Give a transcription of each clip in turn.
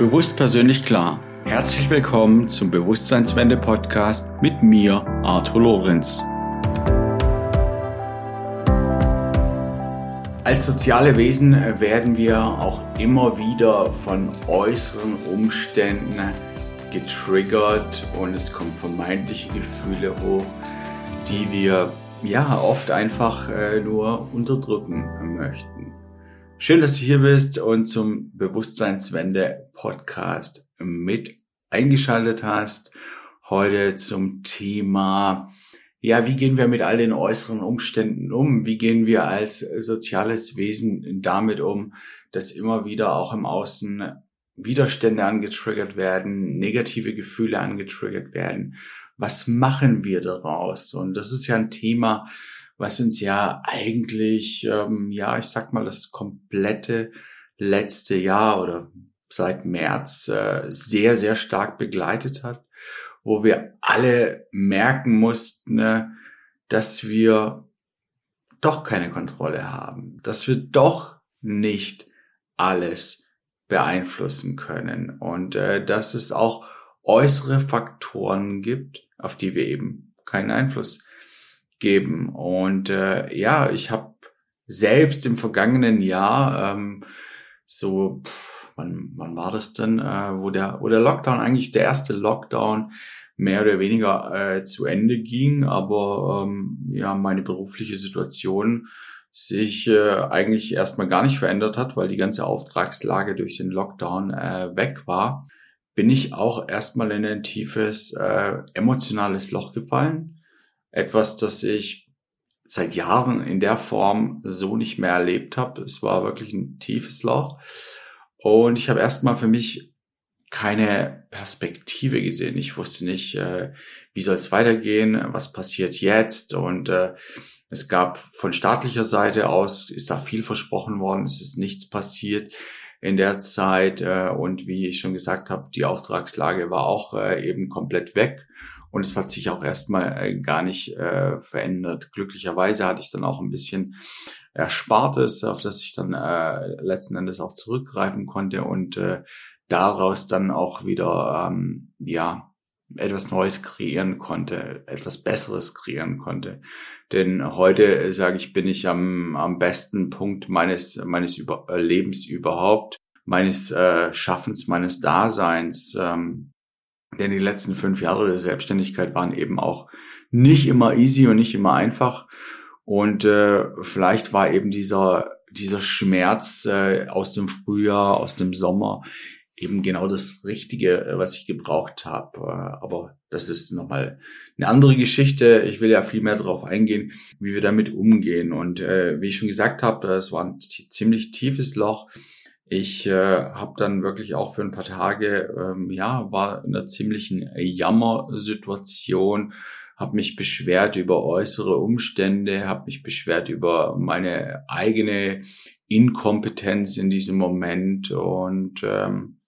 Bewusst persönlich klar. Herzlich willkommen zum Bewusstseinswende Podcast mit mir, Arthur Lorenz. Als soziale Wesen werden wir auch immer wieder von äußeren Umständen getriggert und es kommen vermeintliche Gefühle hoch, die wir ja oft einfach äh, nur unterdrücken möchten. Schön, dass du hier bist und zum Bewusstseinswende Podcast mit eingeschaltet hast. Heute zum Thema, ja, wie gehen wir mit all den äußeren Umständen um? Wie gehen wir als soziales Wesen damit um, dass immer wieder auch im Außen Widerstände angetriggert werden, negative Gefühle angetriggert werden? Was machen wir daraus? Und das ist ja ein Thema, was uns ja eigentlich, ähm, ja, ich sag mal, das komplette letzte Jahr oder seit März äh, sehr, sehr stark begleitet hat, wo wir alle merken mussten, äh, dass wir doch keine Kontrolle haben, dass wir doch nicht alles beeinflussen können und äh, dass es auch äußere Faktoren gibt, auf die wir eben keinen Einfluss geben. Und äh, ja, ich habe selbst im vergangenen Jahr ähm, so, pff, wann, wann war das denn, äh, wo der, wo der Lockdown eigentlich der erste Lockdown mehr oder weniger äh, zu Ende ging, aber ähm, ja, meine berufliche Situation sich äh, eigentlich erstmal gar nicht verändert hat, weil die ganze Auftragslage durch den Lockdown äh, weg war, bin ich auch erstmal in ein tiefes äh, emotionales Loch gefallen etwas, das ich seit Jahren in der Form so nicht mehr erlebt habe. Es war wirklich ein tiefes Loch. Und ich habe erstmal für mich keine Perspektive gesehen. Ich wusste nicht, äh, wie soll es weitergehen, was passiert jetzt. Und äh, es gab von staatlicher Seite aus, ist da viel versprochen worden, es ist nichts passiert in der Zeit. Äh, und wie ich schon gesagt habe, die Auftragslage war auch äh, eben komplett weg. Und es hat sich auch erstmal äh, gar nicht äh, verändert. Glücklicherweise hatte ich dann auch ein bisschen Erspartes, auf das ich dann äh, letzten Endes auch zurückgreifen konnte und äh, daraus dann auch wieder ähm, ja etwas Neues kreieren konnte, etwas Besseres kreieren konnte. Denn heute, sage ich, bin ich am, am besten Punkt meines, meines Über Lebens überhaupt, meines äh, Schaffens, meines Daseins. Ähm, denn die letzten fünf Jahre der Selbstständigkeit waren eben auch nicht immer easy und nicht immer einfach. Und äh, vielleicht war eben dieser, dieser Schmerz äh, aus dem Frühjahr, aus dem Sommer eben genau das Richtige, äh, was ich gebraucht habe. Äh, aber das ist nochmal eine andere Geschichte. Ich will ja viel mehr darauf eingehen, wie wir damit umgehen. Und äh, wie ich schon gesagt habe, es war ein ziemlich tiefes Loch. Ich äh, habe dann wirklich auch für ein paar Tage, ähm, ja, war in einer ziemlichen Jammersituation, habe mich beschwert über äußere Umstände, habe mich beschwert über meine eigene Inkompetenz in diesem Moment und ähm,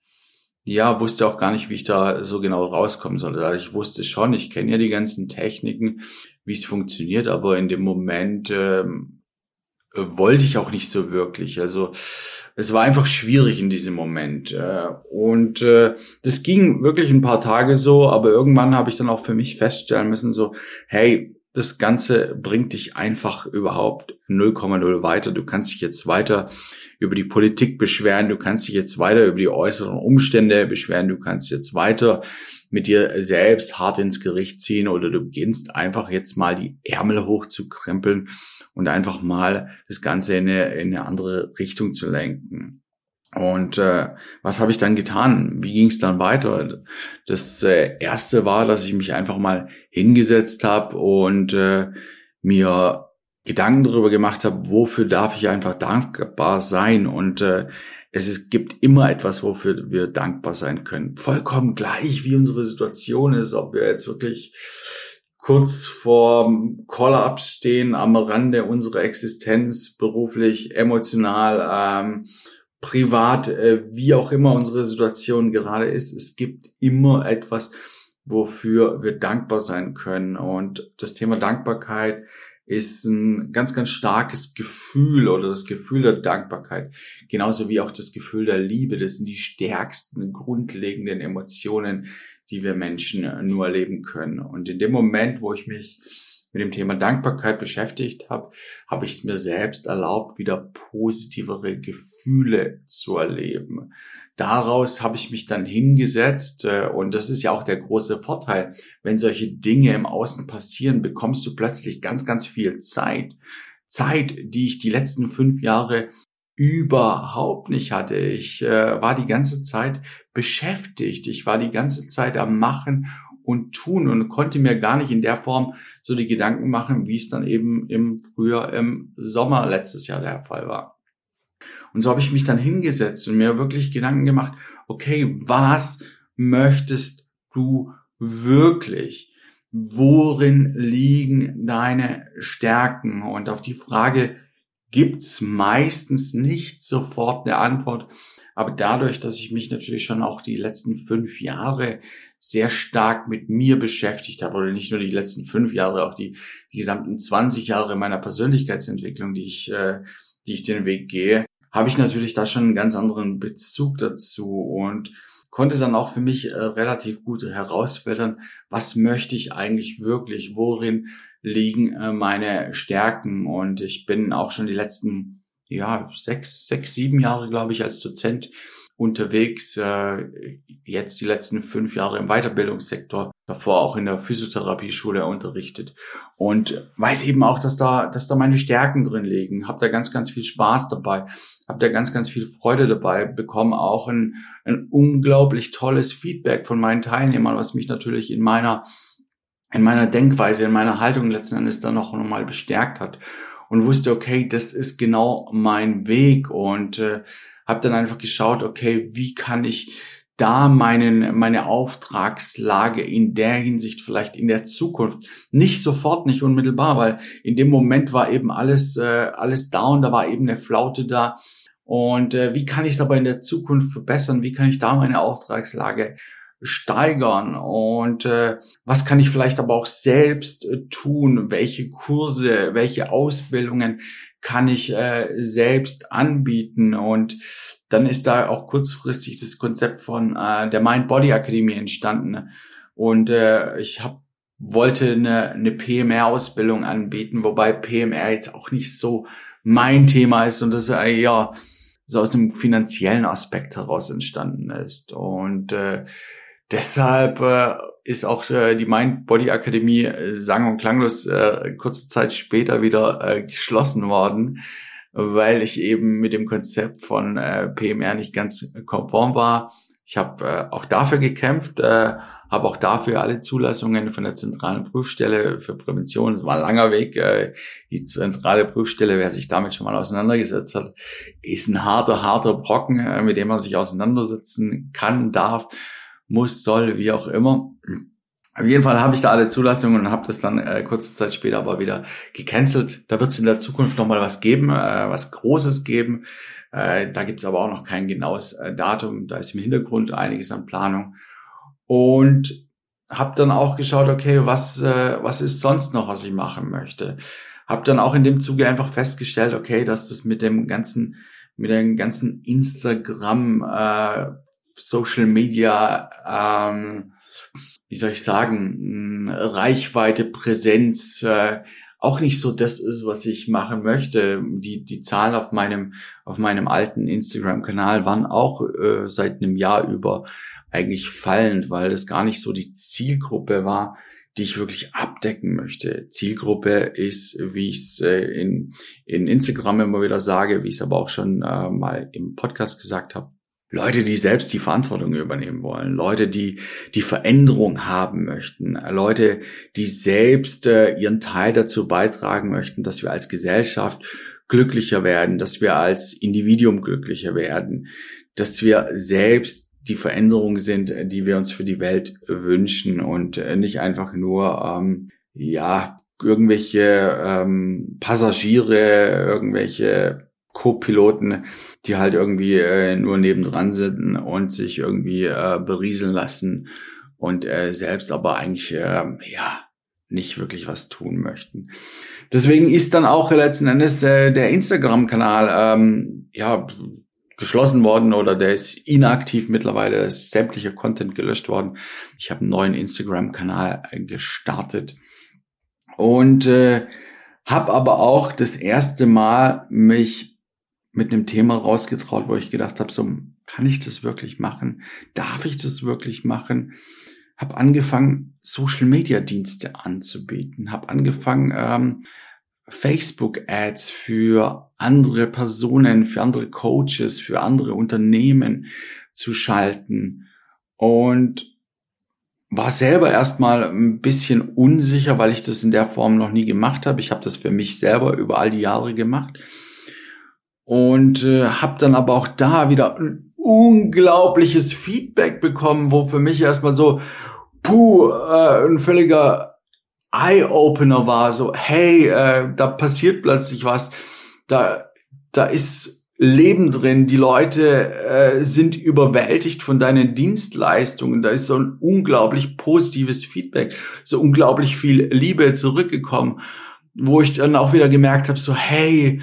ja, wusste auch gar nicht, wie ich da so genau rauskommen soll. Also ich wusste schon, ich kenne ja die ganzen Techniken, wie es funktioniert, aber in dem Moment ähm, wollte ich auch nicht so wirklich. Also es war einfach schwierig in diesem Moment. Äh, und äh, das ging wirklich ein paar Tage so, aber irgendwann habe ich dann auch für mich feststellen müssen, so, hey, das Ganze bringt dich einfach überhaupt 0,0 weiter. Du kannst dich jetzt weiter über die Politik beschweren, du kannst dich jetzt weiter über die äußeren Umstände beschweren, du kannst jetzt weiter mit dir selbst hart ins Gericht ziehen oder du beginnst einfach jetzt mal die Ärmel hochzukrempeln und einfach mal das Ganze in eine, in eine andere Richtung zu lenken. Und äh, was habe ich dann getan? Wie ging es dann weiter? Das äh, erste war, dass ich mich einfach mal hingesetzt habe und äh, mir Gedanken darüber gemacht habe, wofür darf ich einfach dankbar sein und äh, es ist, gibt immer etwas, wofür wir dankbar sein können. Vollkommen gleich, wie unsere Situation ist, ob wir jetzt wirklich kurz vor Call-up stehen, am Rande unserer Existenz, beruflich, emotional, ähm, privat, äh, wie auch immer unsere Situation gerade ist. Es gibt immer etwas, wofür wir dankbar sein können. Und das Thema Dankbarkeit ist ein ganz, ganz starkes Gefühl oder das Gefühl der Dankbarkeit. Genauso wie auch das Gefühl der Liebe. Das sind die stärksten, grundlegenden Emotionen, die wir Menschen nur erleben können. Und in dem Moment, wo ich mich mit dem Thema Dankbarkeit beschäftigt habe, habe ich es mir selbst erlaubt, wieder positivere Gefühle zu erleben. Daraus habe ich mich dann hingesetzt äh, und das ist ja auch der große Vorteil. Wenn solche Dinge im Außen passieren, bekommst du plötzlich ganz, ganz viel Zeit. Zeit, die ich die letzten fünf Jahre überhaupt nicht hatte. Ich äh, war die ganze Zeit beschäftigt. Ich war die ganze Zeit am Machen und Tun und konnte mir gar nicht in der Form so die Gedanken machen, wie es dann eben im Frühjahr, im Sommer letztes Jahr der Fall war. Und so habe ich mich dann hingesetzt und mir wirklich Gedanken gemacht, okay, was möchtest du wirklich? Worin liegen deine Stärken? Und auf die Frage gibt's meistens nicht sofort eine Antwort. Aber dadurch, dass ich mich natürlich schon auch die letzten fünf Jahre sehr stark mit mir beschäftigt habe, oder nicht nur die letzten fünf Jahre, auch die, die gesamten 20 Jahre meiner Persönlichkeitsentwicklung, die ich, äh, die ich den Weg gehe, habe ich natürlich da schon einen ganz anderen Bezug dazu und konnte dann auch für mich äh, relativ gut herausfiltern, was möchte ich eigentlich wirklich, worin liegen äh, meine Stärken. Und ich bin auch schon die letzten ja sechs, sechs, sieben Jahre, glaube ich, als Dozent unterwegs, äh, jetzt die letzten fünf Jahre im Weiterbildungssektor, davor auch in der Physiotherapieschule unterrichtet. Und weiß eben auch, dass da, dass da meine Stärken drin liegen. Hab da ganz, ganz viel Spaß dabei, hab da ganz, ganz viel Freude dabei, bekomme auch ein, ein unglaublich tolles Feedback von meinen Teilnehmern, was mich natürlich in meiner in meiner Denkweise, in meiner Haltung letzten Endes dann noch einmal bestärkt hat. Und wusste, okay, das ist genau mein Weg. Und äh, habe dann einfach geschaut, okay, wie kann ich da meinen, meine Auftragslage in der Hinsicht vielleicht in der Zukunft nicht sofort, nicht unmittelbar, weil in dem Moment war eben alles, äh, alles down, da war eben eine Flaute da. Und äh, wie kann ich es aber in der Zukunft verbessern? Wie kann ich da meine Auftragslage steigern und äh, was kann ich vielleicht aber auch selbst äh, tun, welche Kurse, welche Ausbildungen kann ich äh, selbst anbieten. Und dann ist da auch kurzfristig das Konzept von äh, der Mind Body Akademie entstanden. Und äh, ich habe wollte eine, eine PMR-Ausbildung anbieten, wobei PMR jetzt auch nicht so mein Thema ist und das äh, ja so aus dem finanziellen Aspekt heraus entstanden ist. Und äh, Deshalb äh, ist auch äh, die Mind Body Akademie äh, sang- und klanglos äh, kurze Zeit später wieder äh, geschlossen worden, weil ich eben mit dem Konzept von äh, PMR nicht ganz konform war. Ich habe äh, auch dafür gekämpft, äh, habe auch dafür alle Zulassungen von der zentralen Prüfstelle für Prävention. Das war ein langer Weg. Äh, die zentrale Prüfstelle, wer sich damit schon mal auseinandergesetzt hat, ist ein harter, harter Brocken, äh, mit dem man sich auseinandersetzen kann, darf muss, soll, wie auch immer. Auf jeden Fall habe ich da alle Zulassungen und habe das dann äh, kurze Zeit später aber wieder gecancelt. Da wird es in der Zukunft nochmal was geben, äh, was Großes geben. Äh, da gibt es aber auch noch kein genaues äh, Datum. Da ist im Hintergrund einiges an Planung. Und habe dann auch geschaut, okay, was, äh, was ist sonst noch, was ich machen möchte. Habe dann auch in dem Zuge einfach festgestellt, okay, dass das mit dem ganzen, mit dem ganzen Instagram äh, Social Media, ähm, wie soll ich sagen, Reichweite, Präsenz, äh, auch nicht so das ist, was ich machen möchte. Die, die Zahlen auf meinem, auf meinem alten Instagram-Kanal waren auch äh, seit einem Jahr über eigentlich fallend, weil das gar nicht so die Zielgruppe war, die ich wirklich abdecken möchte. Zielgruppe ist, wie ich es äh, in, in Instagram immer wieder sage, wie ich es aber auch schon äh, mal im Podcast gesagt habe, Leute, die selbst die Verantwortung übernehmen wollen, Leute, die die Veränderung haben möchten, Leute, die selbst äh, ihren Teil dazu beitragen möchten, dass wir als Gesellschaft glücklicher werden, dass wir als Individuum glücklicher werden, dass wir selbst die Veränderung sind, die wir uns für die Welt wünschen und äh, nicht einfach nur ähm, ja irgendwelche ähm, Passagiere, irgendwelche Co-Piloten, die halt irgendwie äh, nur nebendran sind und sich irgendwie äh, berieseln lassen und äh, selbst aber eigentlich äh, ja nicht wirklich was tun möchten. Deswegen ist dann auch letzten Endes äh, der Instagram-Kanal ähm, ja geschlossen worden oder der ist inaktiv mittlerweile, da ist sämtlicher Content gelöscht worden. Ich habe einen neuen Instagram-Kanal gestartet und äh, habe aber auch das erste Mal mich mit einem Thema rausgetraut, wo ich gedacht habe, so kann ich das wirklich machen? Darf ich das wirklich machen? Habe angefangen, Social-Media-Dienste anzubieten, habe angefangen, ähm, Facebook-Ads für andere Personen, für andere Coaches, für andere Unternehmen zu schalten und war selber erstmal ein bisschen unsicher, weil ich das in der Form noch nie gemacht habe. Ich habe das für mich selber über all die Jahre gemacht und äh, habe dann aber auch da wieder ein unglaubliches Feedback bekommen, wo für mich erstmal so puh äh, ein völliger Eye-Opener war, so, hey, äh, da passiert plötzlich was, da, da ist Leben drin, die Leute äh, sind überwältigt von deinen Dienstleistungen, da ist so ein unglaublich positives Feedback, so unglaublich viel Liebe zurückgekommen, wo ich dann auch wieder gemerkt habe, so, hey,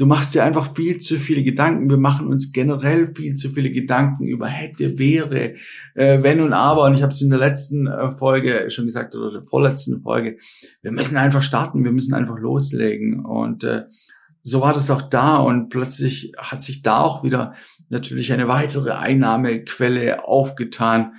Du machst dir einfach viel zu viele Gedanken. Wir machen uns generell viel zu viele Gedanken über hätte, wäre, äh, wenn und aber. Und ich habe es in der letzten äh, Folge schon gesagt oder der vorletzten Folge. Wir müssen einfach starten. Wir müssen einfach loslegen. Und äh, so war das auch da. Und plötzlich hat sich da auch wieder natürlich eine weitere Einnahmequelle aufgetan,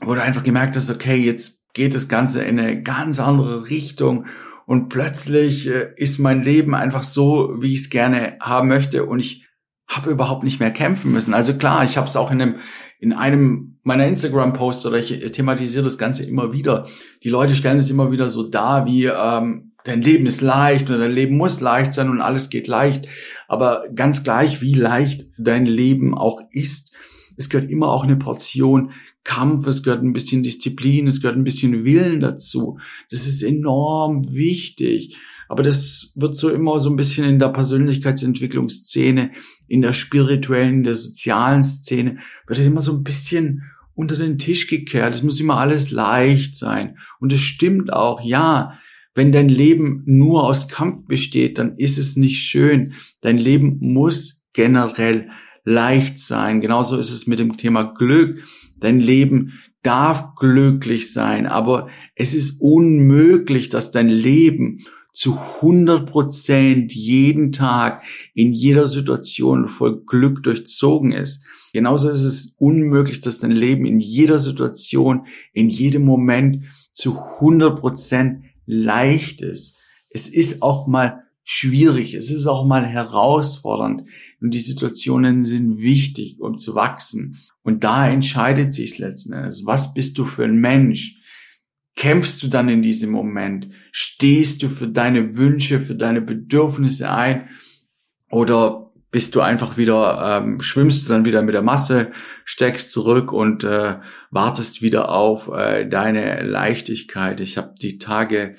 wo du einfach gemerkt hast, okay, jetzt geht das Ganze in eine ganz andere Richtung und plötzlich äh, ist mein Leben einfach so, wie ich es gerne haben möchte und ich habe überhaupt nicht mehr kämpfen müssen. Also klar, ich habe es auch in einem in einem meiner Instagram-Posts oder ich thematisiere das Ganze immer wieder. Die Leute stellen es immer wieder so dar, wie ähm, dein Leben ist leicht oder dein Leben muss leicht sein und alles geht leicht. Aber ganz gleich, wie leicht dein Leben auch ist, es gehört immer auch eine Portion Kampf, es gehört ein bisschen Disziplin, es gehört ein bisschen Willen dazu. Das ist enorm wichtig. Aber das wird so immer so ein bisschen in der Persönlichkeitsentwicklungsszene, in der spirituellen, in der sozialen Szene, wird es immer so ein bisschen unter den Tisch gekehrt. Es muss immer alles leicht sein. Und es stimmt auch, ja, wenn dein Leben nur aus Kampf besteht, dann ist es nicht schön. Dein Leben muss generell leicht sein. Genauso ist es mit dem Thema Glück. Dein Leben darf glücklich sein, aber es ist unmöglich, dass dein Leben zu 100 Prozent jeden Tag in jeder Situation voll Glück durchzogen ist. Genauso ist es unmöglich, dass dein Leben in jeder Situation, in jedem Moment zu 100 Prozent leicht ist. Es ist auch mal schwierig, es ist auch mal herausfordernd. Und die Situationen sind wichtig, um zu wachsen. Und da entscheidet sich letzten Endes. Was bist du für ein Mensch? Kämpfst du dann in diesem Moment? Stehst du für deine Wünsche, für deine Bedürfnisse ein? Oder bist du einfach wieder, ähm, schwimmst du dann wieder mit der Masse, steckst zurück und äh, wartest wieder auf äh, deine Leichtigkeit. Ich habe die Tage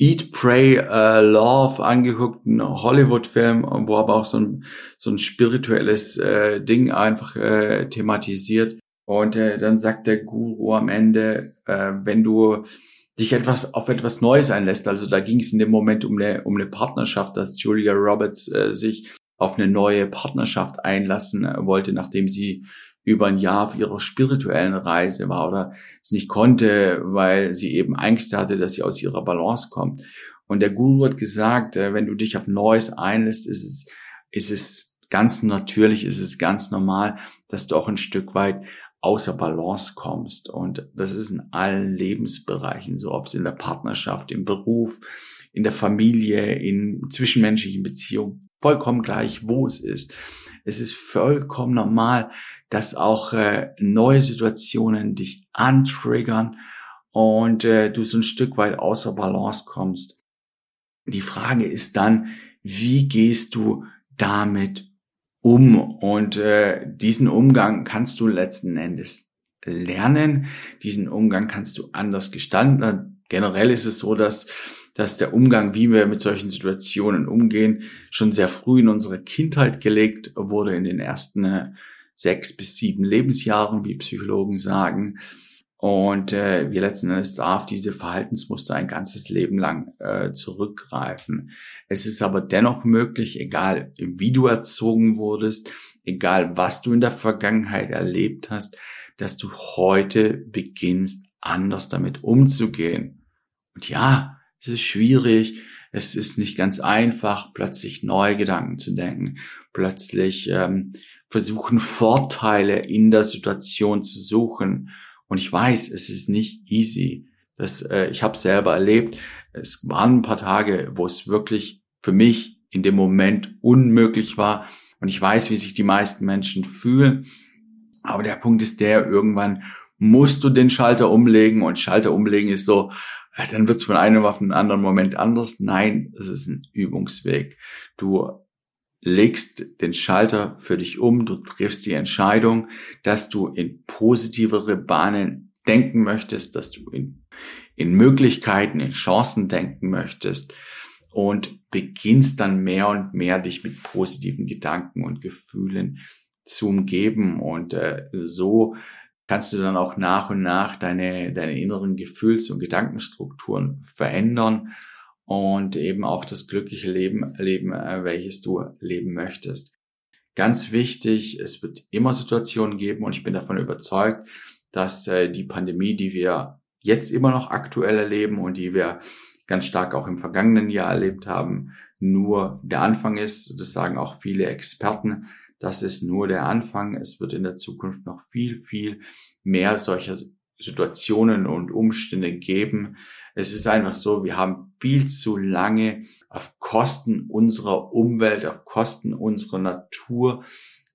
Eat, Pray, uh, Love angeguckt, ein Hollywood-Film, wo aber auch so ein, so ein spirituelles äh, Ding einfach äh, thematisiert. Und äh, dann sagt der Guru am Ende, äh, wenn du dich etwas auf etwas Neues einlässt, also da ging es in dem Moment um eine, um eine Partnerschaft, dass Julia Roberts äh, sich auf eine neue Partnerschaft einlassen äh, wollte, nachdem sie über ein Jahr auf ihrer spirituellen Reise war oder es nicht konnte, weil sie eben Angst hatte, dass sie aus ihrer Balance kommt. Und der Guru hat gesagt, äh, wenn du dich auf Neues einlässt, ist es, ist es ganz natürlich, ist es ganz normal, dass du auch ein Stück weit außer Balance kommst. Und das ist in allen Lebensbereichen so, ob es in der Partnerschaft, im Beruf, in der Familie, in zwischenmenschlichen Beziehungen, vollkommen gleich, wo es ist. Es ist vollkommen normal, dass auch äh, neue Situationen dich antriggern und äh, du so ein Stück weit außer Balance kommst. Die Frage ist dann, wie gehst du damit um? Und äh, diesen Umgang kannst du letzten Endes lernen. Diesen Umgang kannst du anders gestalten. Generell ist es so, dass dass der Umgang, wie wir mit solchen Situationen umgehen, schon sehr früh in unsere Kindheit gelegt wurde, in den ersten äh, sechs bis sieben Lebensjahren, wie Psychologen sagen. Und äh, wir letzten Endes darf diese Verhaltensmuster ein ganzes Leben lang äh, zurückgreifen. Es ist aber dennoch möglich, egal wie du erzogen wurdest, egal was du in der Vergangenheit erlebt hast, dass du heute beginnst, anders damit umzugehen. Und ja, es ist schwierig, es ist nicht ganz einfach, plötzlich neue Gedanken zu denken, plötzlich ähm, versuchen Vorteile in der Situation zu suchen und ich weiß, es ist nicht easy. Das, äh, ich habe selber erlebt. Es waren ein paar Tage, wo es wirklich für mich in dem Moment unmöglich war. Und ich weiß, wie sich die meisten Menschen fühlen. Aber der Punkt ist der, irgendwann musst du den Schalter umlegen und Schalter umlegen ist so, dann wird es von einem auf einen anderen Moment anders. Nein, es ist ein Übungsweg. Du legst den Schalter für dich um, du triffst die Entscheidung, dass du in positivere Bahnen denken möchtest, dass du in, in Möglichkeiten, in Chancen denken möchtest und beginnst dann mehr und mehr dich mit positiven Gedanken und Gefühlen zu umgeben. Und äh, so kannst du dann auch nach und nach deine, deine inneren Gefühls- und Gedankenstrukturen verändern und eben auch das glückliche Leben leben, äh, welches du leben möchtest. Ganz wichtig, es wird immer Situationen geben und ich bin davon überzeugt, dass äh, die Pandemie, die wir jetzt immer noch aktuell erleben und die wir ganz stark auch im vergangenen Jahr erlebt haben, nur der Anfang ist. Das sagen auch viele Experten. Das ist nur der Anfang. Es wird in der Zukunft noch viel, viel mehr solcher Situationen und Umstände geben. Es ist einfach so, wir haben viel zu lange auf Kosten unserer Umwelt, auf Kosten unserer Natur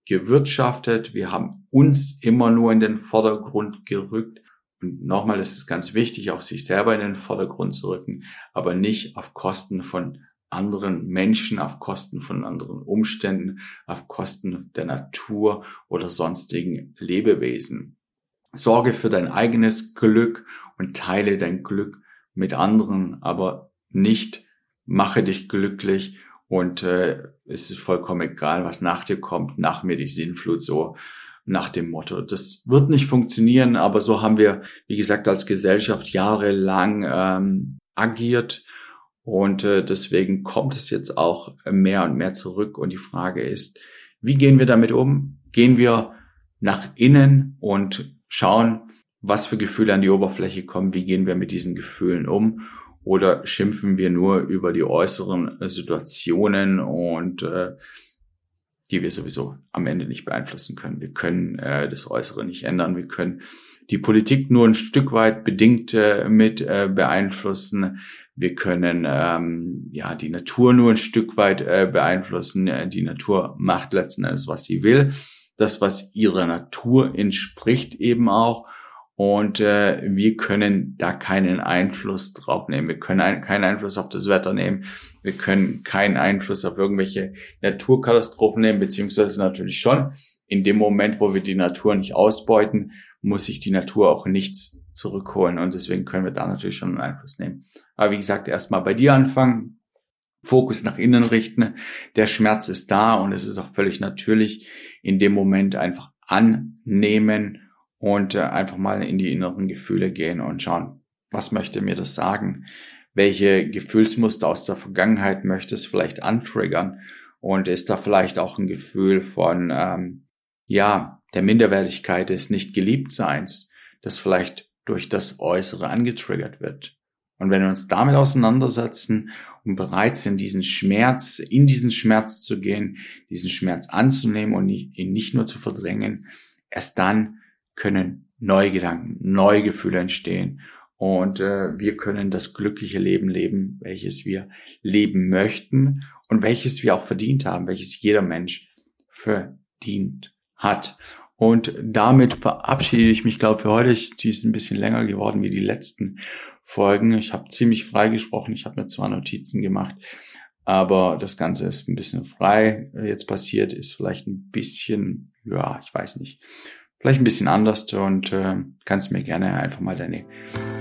gewirtschaftet. Wir haben uns immer nur in den Vordergrund gerückt. Und nochmal, es ist ganz wichtig, auch sich selber in den Vordergrund zu rücken, aber nicht auf Kosten von anderen Menschen, auf Kosten von anderen Umständen, auf Kosten der Natur oder sonstigen Lebewesen. Sorge für dein eigenes Glück und teile dein Glück mit anderen, aber nicht mache dich glücklich und äh, es ist vollkommen egal, was nach dir kommt, nach mir die Sinnflut so nach dem Motto. Das wird nicht funktionieren, aber so haben wir, wie gesagt, als Gesellschaft jahrelang ähm, agiert und äh, deswegen kommt es jetzt auch mehr und mehr zurück und die Frage ist, wie gehen wir damit um? Gehen wir nach innen und schauen, was für Gefühle an die Oberfläche kommen, wie gehen wir mit diesen Gefühlen um oder schimpfen wir nur über die äußeren äh, Situationen und äh, die wir sowieso am Ende nicht beeinflussen können. Wir können äh, das Äußere nicht ändern. Wir können die Politik nur ein Stück weit bedingt äh, mit äh, beeinflussen. Wir können ähm, ja die Natur nur ein Stück weit äh, beeinflussen. Die Natur macht letzten Endes, was sie will das, was ihrer Natur entspricht eben auch. Und äh, wir können da keinen Einfluss drauf nehmen. Wir können ein, keinen Einfluss auf das Wetter nehmen. Wir können keinen Einfluss auf irgendwelche Naturkatastrophen nehmen, beziehungsweise natürlich schon. In dem Moment, wo wir die Natur nicht ausbeuten, muss sich die Natur auch nichts zurückholen. Und deswegen können wir da natürlich schon einen Einfluss nehmen. Aber wie gesagt, erstmal bei dir anfangen. Fokus nach innen richten. Der Schmerz ist da und es ist auch völlig natürlich, in dem Moment einfach annehmen und äh, einfach mal in die inneren Gefühle gehen und schauen, was möchte mir das sagen? Welche Gefühlsmuster aus der Vergangenheit möchte es vielleicht antriggern? Und ist da vielleicht auch ein Gefühl von, ähm, ja, der Minderwertigkeit des Nicht-Geliebtseins, das vielleicht durch das Äußere angetriggert wird? Und wenn wir uns damit auseinandersetzen und bereit sind, diesen Schmerz, in diesen Schmerz zu gehen, diesen Schmerz anzunehmen und ihn nicht nur zu verdrängen, erst dann können neue Gedanken, neue Gefühle entstehen und äh, wir können das glückliche Leben leben, welches wir leben möchten und welches wir auch verdient haben, welches jeder Mensch verdient hat. Und damit verabschiede ich mich, glaube ich, für heute. Die ist ein bisschen länger geworden wie die letzten Folgen. Ich habe ziemlich frei gesprochen. Ich habe mir zwar Notizen gemacht, aber das Ganze ist ein bisschen frei jetzt passiert, ist vielleicht ein bisschen, ja, ich weiß nicht, vielleicht ein bisschen anders und äh, kannst mir gerne einfach mal deine,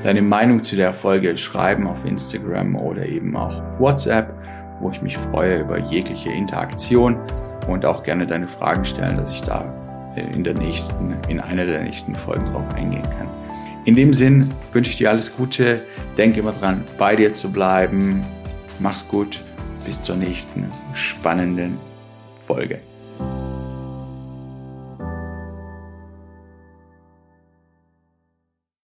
deine Meinung zu der Folge schreiben auf Instagram oder eben auch auf WhatsApp, wo ich mich freue über jegliche Interaktion und auch gerne deine Fragen stellen, dass ich da in der nächsten, in einer der nächsten Folgen drauf eingehen kann. In dem Sinn wünsche ich dir alles Gute. Denke immer dran, bei dir zu bleiben. Mach's gut. Bis zur nächsten spannenden Folge.